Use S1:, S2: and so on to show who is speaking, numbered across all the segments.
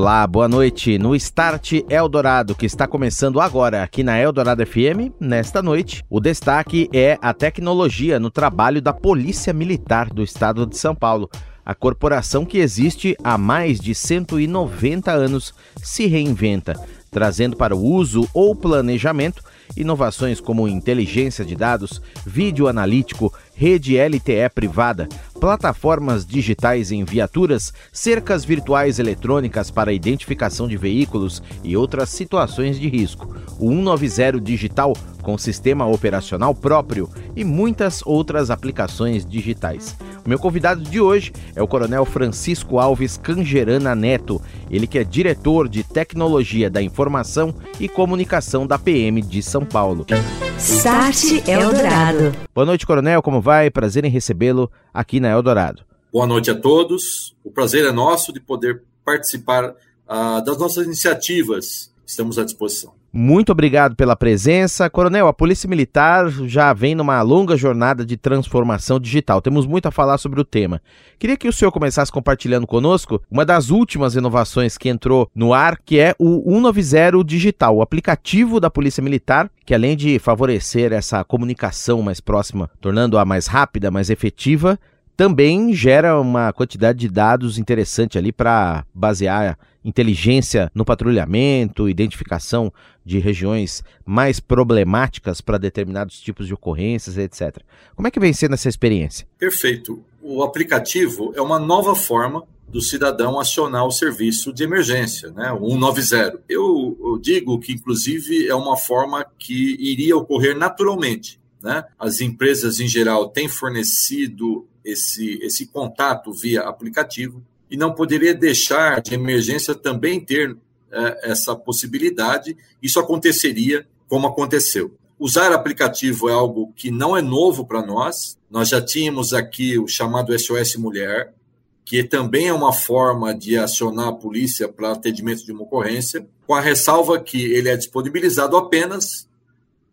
S1: Olá, boa noite. No Start Eldorado, que está começando agora aqui na Eldorado FM, nesta noite, o destaque é a tecnologia no trabalho da Polícia Militar do Estado de São Paulo. A corporação que existe há mais de 190 anos se reinventa, trazendo para o uso ou planejamento inovações como inteligência de dados, vídeo analítico, rede LTE privada, plataformas digitais em viaturas, cercas virtuais eletrônicas para identificação de veículos e outras situações de risco, o 190 Digital com sistema operacional próprio e muitas outras aplicações digitais. O meu convidado de hoje é o Coronel Francisco Alves Cangerana Neto, ele que é diretor de Tecnologia da Informação e Comunicação da PM de São Paulo.
S2: Start Eldorado.
S1: Boa noite, Coronel, como vai? Prazer em recebê-lo aqui na Eldorado.
S3: Boa noite a todos. O prazer é nosso de poder participar uh, das nossas iniciativas. Estamos à disposição.
S1: Muito obrigado pela presença. Coronel, a Polícia Militar já vem numa longa jornada de transformação digital. Temos muito a falar sobre o tema. Queria que o senhor começasse compartilhando conosco uma das últimas inovações que entrou no ar, que é o 190 Digital, o aplicativo da Polícia Militar, que além de favorecer essa comunicação mais próxima, tornando-a mais rápida, mais efetiva, também gera uma quantidade de dados interessante ali para basear inteligência no patrulhamento, identificação de regiões mais problemáticas para determinados tipos de ocorrências, etc. Como é que vem sendo essa experiência?
S3: Perfeito. O aplicativo é uma nova forma do cidadão acionar o serviço de emergência, né, o 190. Eu, eu digo que, inclusive, é uma forma que iria ocorrer naturalmente. Né? As empresas, em geral, têm fornecido esse, esse contato via aplicativo e não poderia deixar de emergência também ter é, essa possibilidade. Isso aconteceria como aconteceu. Usar aplicativo é algo que não é novo para nós. Nós já tínhamos aqui o chamado SOS Mulher, que também é uma forma de acionar a polícia para atendimento de uma ocorrência, com a ressalva que ele é disponibilizado apenas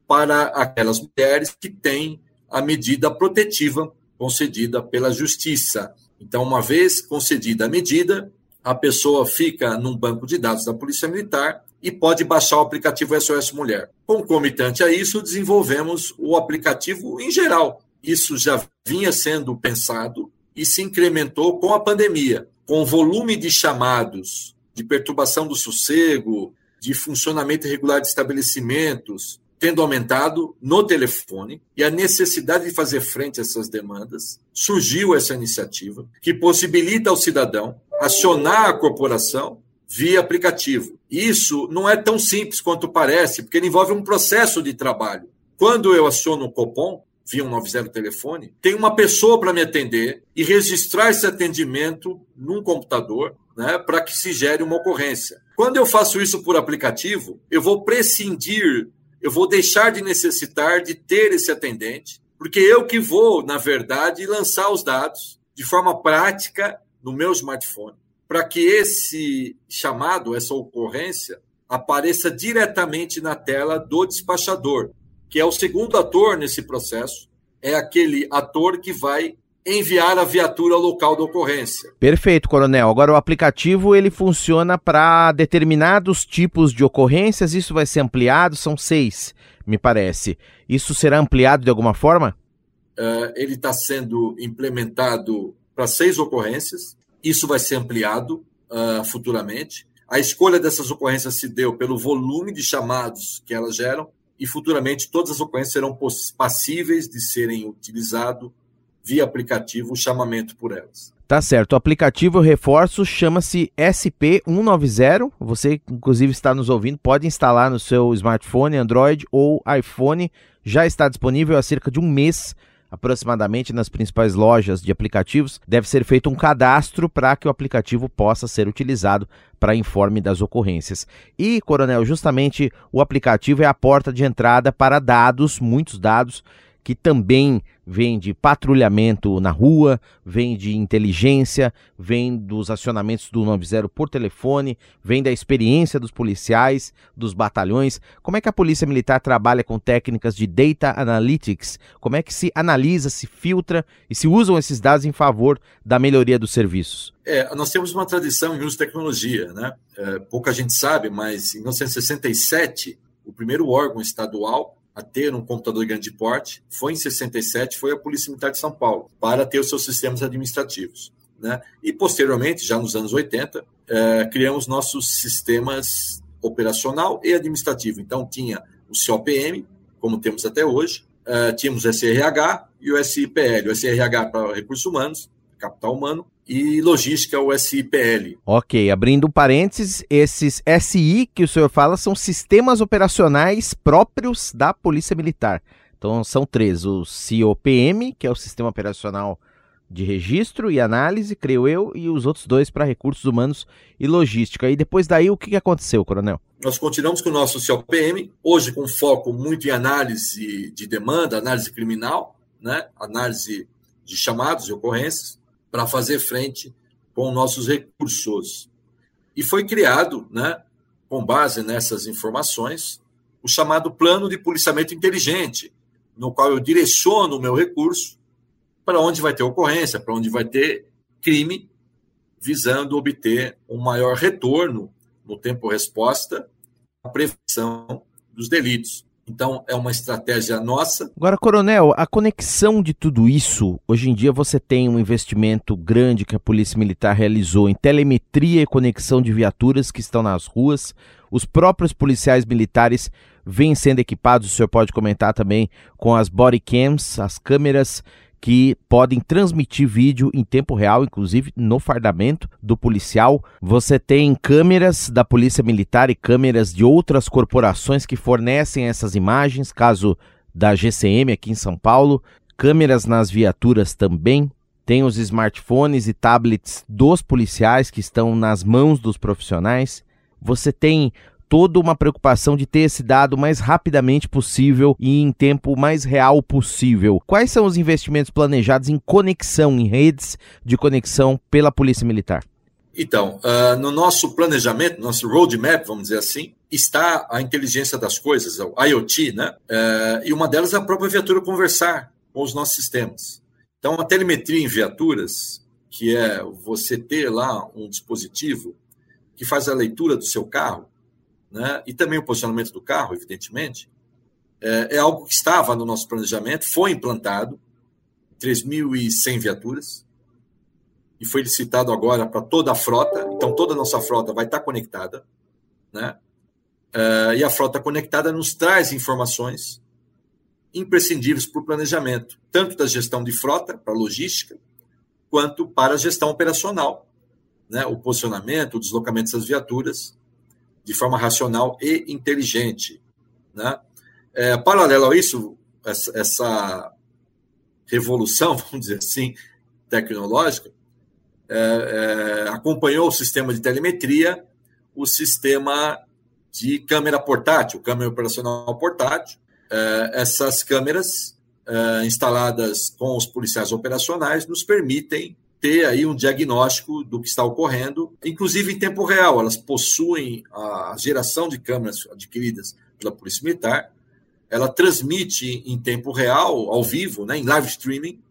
S3: para aquelas mulheres que têm a medida protetiva concedida pela Justiça. Então, uma vez concedida a medida, a pessoa fica num banco de dados da Polícia Militar e pode baixar o aplicativo SOS Mulher. Concomitante a isso, desenvolvemos o aplicativo em geral. Isso já vinha sendo pensado e se incrementou com a pandemia, com o volume de chamados de perturbação do sossego, de funcionamento irregular de estabelecimentos, tendo aumentado no telefone e a necessidade de fazer frente a essas demandas, surgiu essa iniciativa que possibilita ao cidadão acionar a corporação via aplicativo. Isso não é tão simples quanto parece, porque ele envolve um processo de trabalho. Quando eu aciono o Copom, via um 90 telefone, tem uma pessoa para me atender e registrar esse atendimento num computador né, para que se gere uma ocorrência. Quando eu faço isso por aplicativo, eu vou prescindir eu vou deixar de necessitar de ter esse atendente, porque eu que vou, na verdade, lançar os dados de forma prática no meu smartphone, para que esse chamado, essa ocorrência, apareça diretamente na tela do despachador, que é o segundo ator nesse processo, é aquele ator que vai enviar a viatura ao local da ocorrência.
S1: Perfeito, coronel. Agora o aplicativo ele funciona para determinados tipos de ocorrências. Isso vai ser ampliado. São seis, me parece. Isso será ampliado de alguma forma?
S3: Uh, ele está sendo implementado para seis ocorrências. Isso vai ser ampliado uh, futuramente. A escolha dessas ocorrências se deu pelo volume de chamados que elas geram e futuramente todas as ocorrências serão passíveis de serem utilizadas via aplicativo o chamamento por elas.
S1: Tá certo. O aplicativo, eu reforço, chama-se SP190. Você, inclusive, está nos ouvindo, pode instalar no seu smartphone, Android ou iPhone. Já está disponível há cerca de um mês, aproximadamente, nas principais lojas de aplicativos. Deve ser feito um cadastro para que o aplicativo possa ser utilizado para informe das ocorrências. E, Coronel, justamente o aplicativo é a porta de entrada para dados, muitos dados que também vem de patrulhamento na rua, vem de inteligência, vem dos acionamentos do 90 por telefone, vem da experiência dos policiais, dos batalhões. Como é que a Polícia Militar trabalha com técnicas de data analytics? Como é que se analisa, se filtra e se usam esses dados em favor da melhoria dos serviços?
S3: É, nós temos uma tradição em uso de tecnologia, né? É, pouca gente sabe, mas em 1967, o primeiro órgão estadual a ter um computador de grande porte foi em 67, foi a Polícia Militar de São Paulo, para ter os seus sistemas administrativos. Né? E posteriormente, já nos anos 80, é, criamos nossos sistemas operacional e administrativo. Então tinha o COPM, como temos até hoje, é, tínhamos o SRH e o SIPL. O SRH para recursos humanos, capital humano, e logística, o SIPL.
S1: Ok, abrindo parênteses, esses SI que o senhor fala são sistemas operacionais próprios da Polícia Militar. Então são três: o COPM, que é o Sistema Operacional de Registro e Análise, creio eu, e os outros dois para recursos humanos e logística. E depois daí, o que aconteceu, Coronel?
S3: Nós continuamos com o nosso COPM, hoje com foco muito em análise de demanda, análise criminal, né? análise de chamados e ocorrências para fazer frente com nossos recursos. E foi criado, né, com base nessas informações, o chamado Plano de Policiamento Inteligente, no qual eu direciono o meu recurso para onde vai ter ocorrência, para onde vai ter crime, visando obter um maior retorno no tempo-resposta à prevenção dos delitos. Então, é uma estratégia nossa.
S1: Agora, Coronel, a conexão de tudo isso, hoje em dia você tem um investimento grande que a Polícia Militar realizou em telemetria e conexão de viaturas que estão nas ruas. Os próprios policiais militares vêm sendo equipados, o senhor pode comentar também, com as body cams, as câmeras que podem transmitir vídeo em tempo real, inclusive no fardamento do policial. Você tem câmeras da Polícia Militar e câmeras de outras corporações que fornecem essas imagens, caso da GCM aqui em São Paulo, câmeras nas viaturas também. Tem os smartphones e tablets dos policiais que estão nas mãos dos profissionais. Você tem toda uma preocupação de ter esse dado o mais rapidamente possível e em tempo mais real possível. Quais são os investimentos planejados em conexão, em redes de conexão pela Polícia Militar?
S3: Então, uh, no nosso planejamento, nosso roadmap, vamos dizer assim, está a inteligência das coisas, o IoT, né? Uh, e uma delas é a própria viatura conversar com os nossos sistemas. Então, a telemetria em viaturas, que é você ter lá um dispositivo que faz a leitura do seu carro, né, e também o posicionamento do carro, evidentemente, é, é algo que estava no nosso planejamento, foi implantado, 3.100 viaturas, e foi licitado agora para toda a frota, então toda a nossa frota vai estar conectada, né? É, e a frota conectada nos traz informações imprescindíveis para o planejamento, tanto da gestão de frota, para logística, quanto para a gestão operacional, né? o posicionamento, o deslocamento dessas viaturas, de forma racional e inteligente. Né? É, paralelo a isso, essa, revolução, vamos dizer assim, tecnológica, é, é, acompanhou o sistema de telemetria, o sistema de câmera portátil, câmera operacional portátil. É, essas câmeras é, instaladas com os policiais operacionais nos permitem ter aí um diagnóstico do que está ocorrendo, inclusive em tempo real. Elas possuem a geração de câmeras adquiridas pela Polícia Militar, ela transmite em tempo real, ao vivo, né, em live streaming,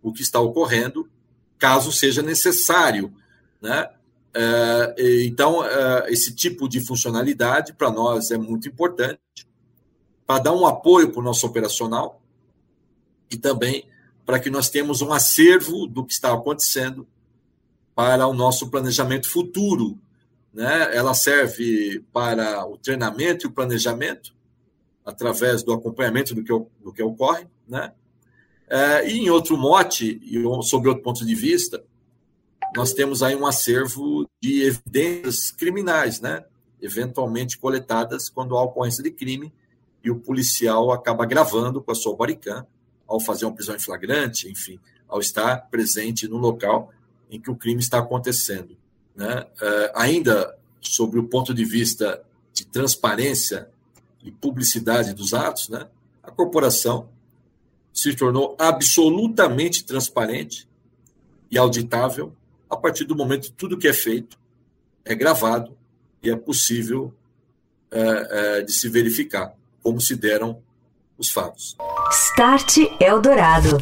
S3: o que está ocorrendo, caso seja necessário. Né? É, então, é, esse tipo de funcionalidade para nós é muito importante para dar um apoio para o nosso operacional e também para que nós tenhamos um acervo do que está acontecendo para o nosso planejamento futuro. Né? Ela serve para o treinamento e o planejamento, através do acompanhamento do que, do que ocorre. Né? É, e em outro mote, e sobre outro ponto de vista, nós temos aí um acervo de evidências criminais, né? eventualmente coletadas quando há ocorrência de crime e o policial acaba gravando com a sua bodycam ao fazer uma prisão em flagrante, enfim, ao estar presente no local em que o crime está acontecendo. Né? Uh, ainda sobre o ponto de vista de transparência e publicidade dos atos, né? a corporação se tornou absolutamente transparente e auditável a partir do momento que tudo que é feito é gravado e é possível é, é, de se verificar como se deram os fatos.
S2: Start Eldorado.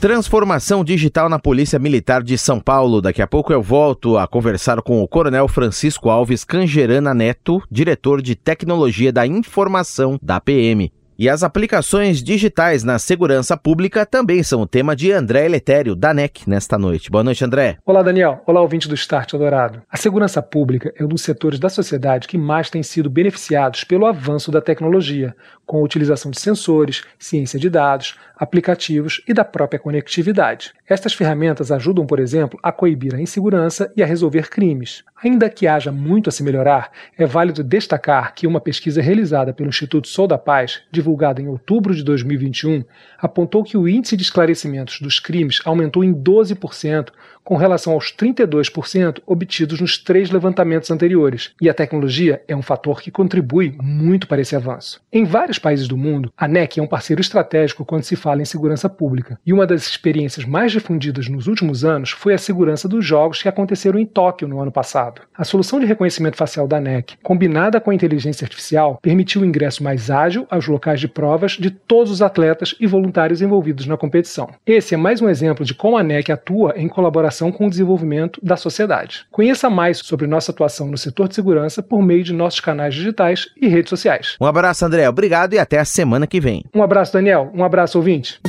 S1: Transformação digital na Polícia Militar de São Paulo. Daqui a pouco eu volto a conversar com o Coronel Francisco Alves Cangerana Neto, diretor de Tecnologia da Informação da PM. E as aplicações digitais na segurança pública também são o tema de André Eletério, da NEC, nesta noite. Boa noite, André.
S4: Olá, Daniel. Olá, ouvinte do Start Dourado. A segurança pública é um dos setores da sociedade que mais tem sido beneficiados pelo avanço da tecnologia, com a utilização de sensores, ciência de dados, aplicativos e da própria conectividade. Estas ferramentas ajudam, por exemplo, a coibir a insegurança e a resolver crimes. Ainda que haja muito a se melhorar, é válido destacar que uma pesquisa realizada pelo Instituto Sol da Paz, divulgada em outubro de 2021, apontou que o índice de esclarecimentos dos crimes aumentou em 12% com relação aos 32% obtidos nos três levantamentos anteriores, e a tecnologia é um fator que contribui muito para esse avanço. Em vários países do mundo, a NEC é um parceiro estratégico quando se fala em segurança pública, e uma das experiências mais difundidas nos últimos anos foi a segurança dos jogos que aconteceram em Tóquio no ano passado. A solução de reconhecimento facial da NEC, combinada com a inteligência artificial, permitiu o ingresso mais ágil aos locais de provas de todos os atletas e voluntários envolvidos na competição. Esse é mais um exemplo de como a NEC atua em colaboração com o desenvolvimento da sociedade. Conheça mais sobre nossa atuação no setor de segurança por meio de nossos canais digitais e redes sociais.
S1: Um abraço, André. Obrigado e até a semana que vem.
S4: Um abraço, Daniel. Um abraço, ouvinte.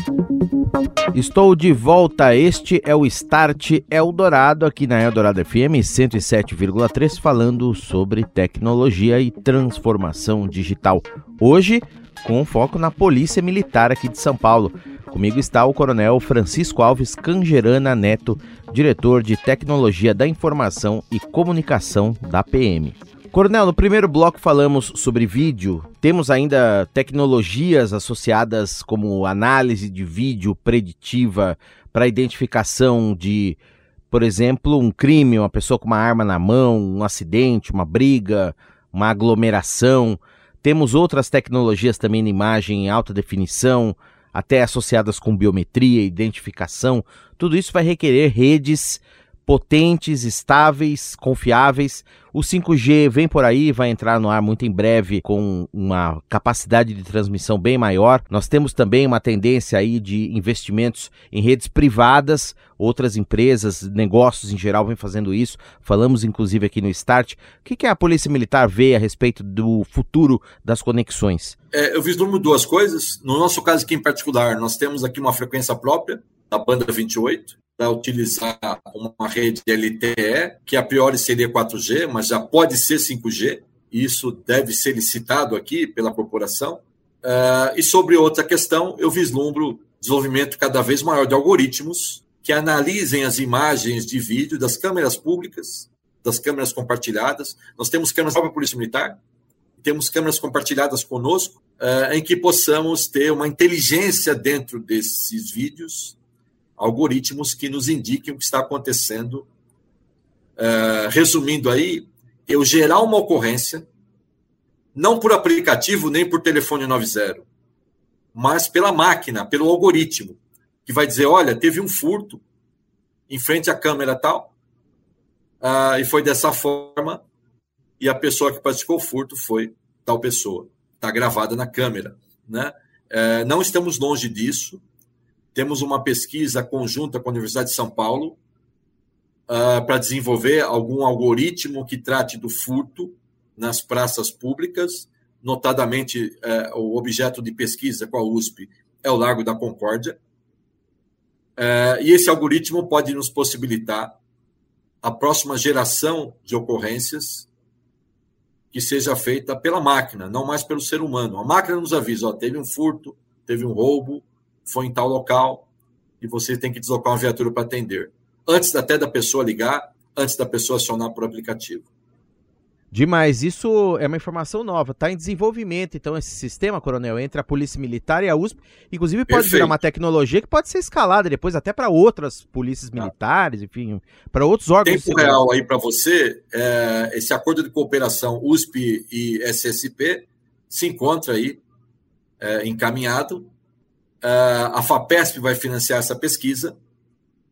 S1: Estou de volta. Este é o Start Eldorado aqui na Eldorado FM 107,3 falando sobre tecnologia e transformação digital. Hoje, com foco na Polícia Militar aqui de São Paulo. Comigo está o Coronel Francisco Alves Cangerana Neto, diretor de Tecnologia da Informação e Comunicação da PM. Coronel, no primeiro bloco falamos sobre vídeo. Temos ainda tecnologias associadas como análise de vídeo preditiva para identificação de, por exemplo, um crime, uma pessoa com uma arma na mão, um acidente, uma briga, uma aglomeração. Temos outras tecnologias também na imagem em alta definição, até associadas com biometria, identificação, tudo isso vai requerer redes potentes, estáveis, confiáveis. O 5G vem por aí, vai entrar no ar muito em breve com uma capacidade de transmissão bem maior. Nós temos também uma tendência aí de investimentos em redes privadas, outras empresas, negócios em geral vêm fazendo isso. Falamos inclusive aqui no Start. O que, que a Polícia Militar vê a respeito do futuro das conexões?
S3: É, eu vislumbro duas coisas. No nosso caso aqui em particular, nós temos aqui uma frequência própria da banda 28, para utilizar uma rede LTE, que a priori seria 4G, mas já pode ser 5G. Isso deve ser licitado aqui pela corporação. Uh, e sobre outra questão, eu vislumbro desenvolvimento cada vez maior de algoritmos que analisem as imagens de vídeo das câmeras públicas, das câmeras compartilhadas. Nós temos câmeras para a Polícia Militar, temos câmeras compartilhadas conosco, uh, em que possamos ter uma inteligência dentro desses vídeos algoritmos que nos indiquem o que está acontecendo. Uh, resumindo aí, eu gerar uma ocorrência, não por aplicativo nem por telefone 90, mas pela máquina, pelo algoritmo, que vai dizer: olha, teve um furto em frente à câmera tal, uh, e foi dessa forma, e a pessoa que praticou o furto foi tal pessoa. Está gravada na câmera. Né? Uh, não estamos longe disso. Temos uma pesquisa conjunta com a Universidade de São Paulo uh, para desenvolver algum algoritmo que trate do furto nas praças públicas, notadamente uh, o objeto de pesquisa com a USP é o Largo da Concórdia. Uh, e esse algoritmo pode nos possibilitar a próxima geração de ocorrências que seja feita pela máquina, não mais pelo ser humano. A máquina nos avisa, ó, teve um furto, teve um roubo, foi em tal local e você tem que deslocar uma viatura para atender. Antes até da pessoa ligar, antes da pessoa acionar por aplicativo.
S1: Demais, isso é uma informação nova, está em desenvolvimento, então, esse sistema, coronel, entre a Polícia Militar e a USP, inclusive pode Perfeito. virar uma tecnologia que pode ser escalada depois até para outras polícias tá. militares, enfim, para outros órgãos.
S3: Tempo real aí para você, é, esse acordo de cooperação USP e SSP se encontra aí é, encaminhado a FAPESP vai financiar essa pesquisa,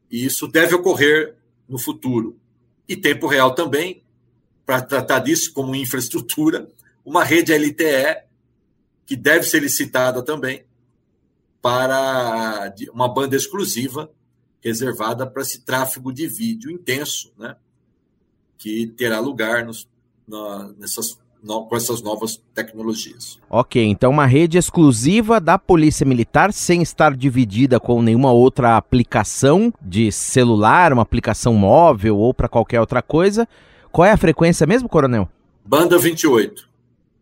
S3: e isso deve ocorrer no futuro. E tempo real também, para tratar disso como infraestrutura, uma rede LTE, que deve ser licitada também, para uma banda exclusiva reservada para esse tráfego de vídeo intenso, né? que terá lugar nos, na, nessas no, com essas novas tecnologias.
S1: Ok, então uma rede exclusiva da Polícia Militar, sem estar dividida com nenhuma outra aplicação de celular, uma aplicação móvel ou para qualquer outra coisa. Qual é a frequência mesmo, Coronel?
S3: Banda 28.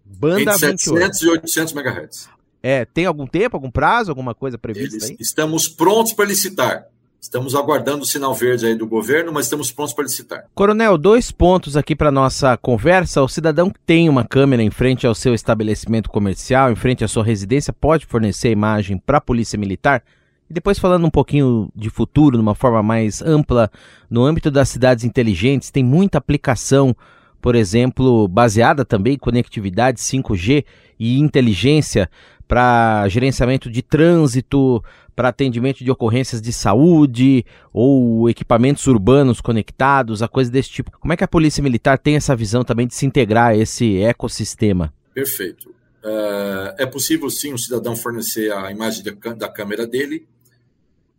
S1: Banda
S3: Entre 700
S1: 28.
S3: e 800 MHz.
S1: É, tem algum tempo, algum prazo, alguma coisa prevista
S3: Eles,
S1: aí?
S3: estamos prontos para licitar. Estamos aguardando o sinal verde aí do governo, mas estamos prontos para licitar.
S1: Coronel, dois pontos aqui para nossa conversa. O cidadão que tem uma câmera em frente ao seu estabelecimento comercial, em frente à sua residência, pode fornecer imagem para a Polícia Militar? E depois falando um pouquinho de futuro, de uma forma mais ampla, no âmbito das cidades inteligentes, tem muita aplicação, por exemplo, baseada também em conectividade 5G e inteligência para gerenciamento de trânsito, para atendimento de ocorrências de saúde ou equipamentos urbanos conectados, a coisa desse tipo. Como é que a Polícia Militar tem essa visão também de se integrar a esse ecossistema?
S3: Perfeito. Uh, é possível sim o cidadão fornecer a imagem da, câmera dele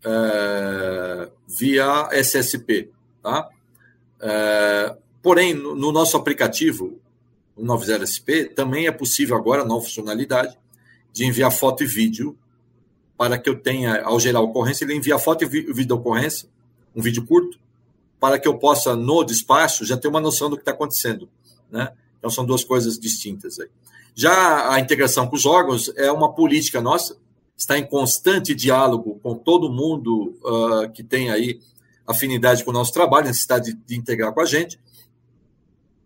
S3: uh, via SSP, tá? Uh, porém, no, no, nosso aplicativo, o 90SP, também é possível agora, nova funcionalidade, de enviar foto e vídeo para que eu tenha, ao gerar a ocorrência, ele envia foto e vídeo da ocorrência, um vídeo curto, para que eu possa, no despacho, já ter uma noção do que está acontecendo. Né? Então, são duas coisas distintas. Aí. Já a integração com os órgãos é uma política nossa, está em constante diálogo com todo mundo uh, que tem aí afinidade com o nosso trabalho, necessidade de, de, integrar com a gente,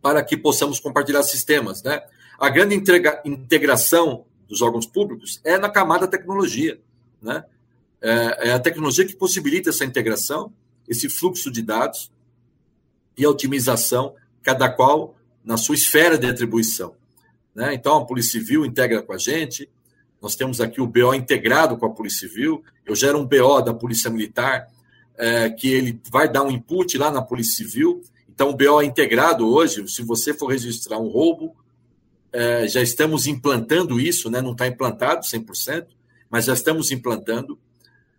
S3: para que possamos compartilhar sistemas. Né? A grande integra integração dos órgãos públicos é na camada tecnologia. Né? É, é a tecnologia que possibilita essa integração, esse fluxo de dados e a otimização, cada qual na sua esfera de atribuição. Né? Então, a Polícia Civil integra com a gente, nós temos aqui o BO integrado com a Polícia Civil, eu gero um BO da Polícia Militar, é, que ele vai dar um input lá na Polícia Civil, então o BO é integrado hoje, se você for registrar um roubo, é, já estamos implantando isso, né? não está implantado 100%, mas já estamos implantando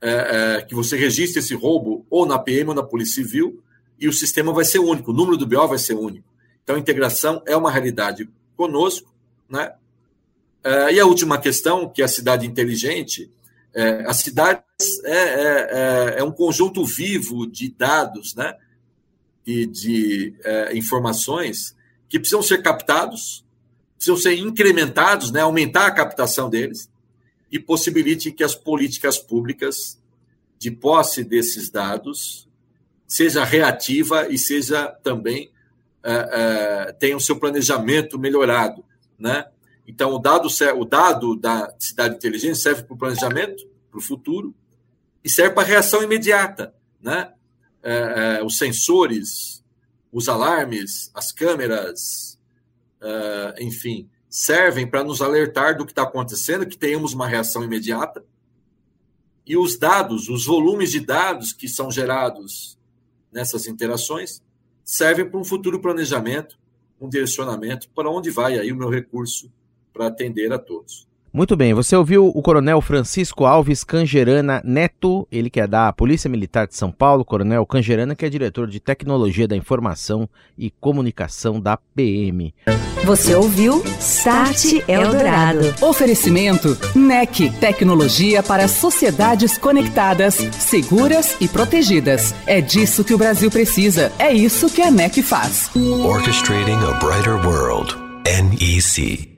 S3: é, é, que você registre esse roubo ou na PM ou na Polícia Civil e o sistema vai ser único, o número do BO vai ser único. Então, a integração é uma realidade conosco, né? É, e a última questão, que é a cidade inteligente, é, a cidade é, é, é, um conjunto vivo de dados, né? E de é, informações que precisam ser captados, precisam ser incrementados, né? Aumentar a captação deles e possibilite que as políticas públicas de posse desses dados seja reativa e seja também é, é, tenha o seu planejamento melhorado, né? Então o dado o dado da cidade inteligente serve para o planejamento, para o futuro e serve para a reação imediata, né? É os sensores, os alarmes, as câmeras, enfim, servem para nos alertar do que está acontecendo, que tenhamos uma reação imediata. E os dados, os volumes de dados que são gerados nessas interações, servem para um futuro planejamento, um direcionamento para onde vai aí o meu recurso para atender a todos.
S1: Muito bem, você ouviu o Coronel Francisco Alves Cangerana Neto, ele que é da Polícia Militar de São Paulo, Coronel Cangerana, que é diretor de Tecnologia da Informação e Comunicação da PM.
S2: Você ouviu Start Eldorado.
S5: Oferecimento NEC, tecnologia para sociedades conectadas, seguras e protegidas. É disso que o Brasil precisa, é isso que a NEC faz.
S6: Orchestrating a Brighter World, NEC.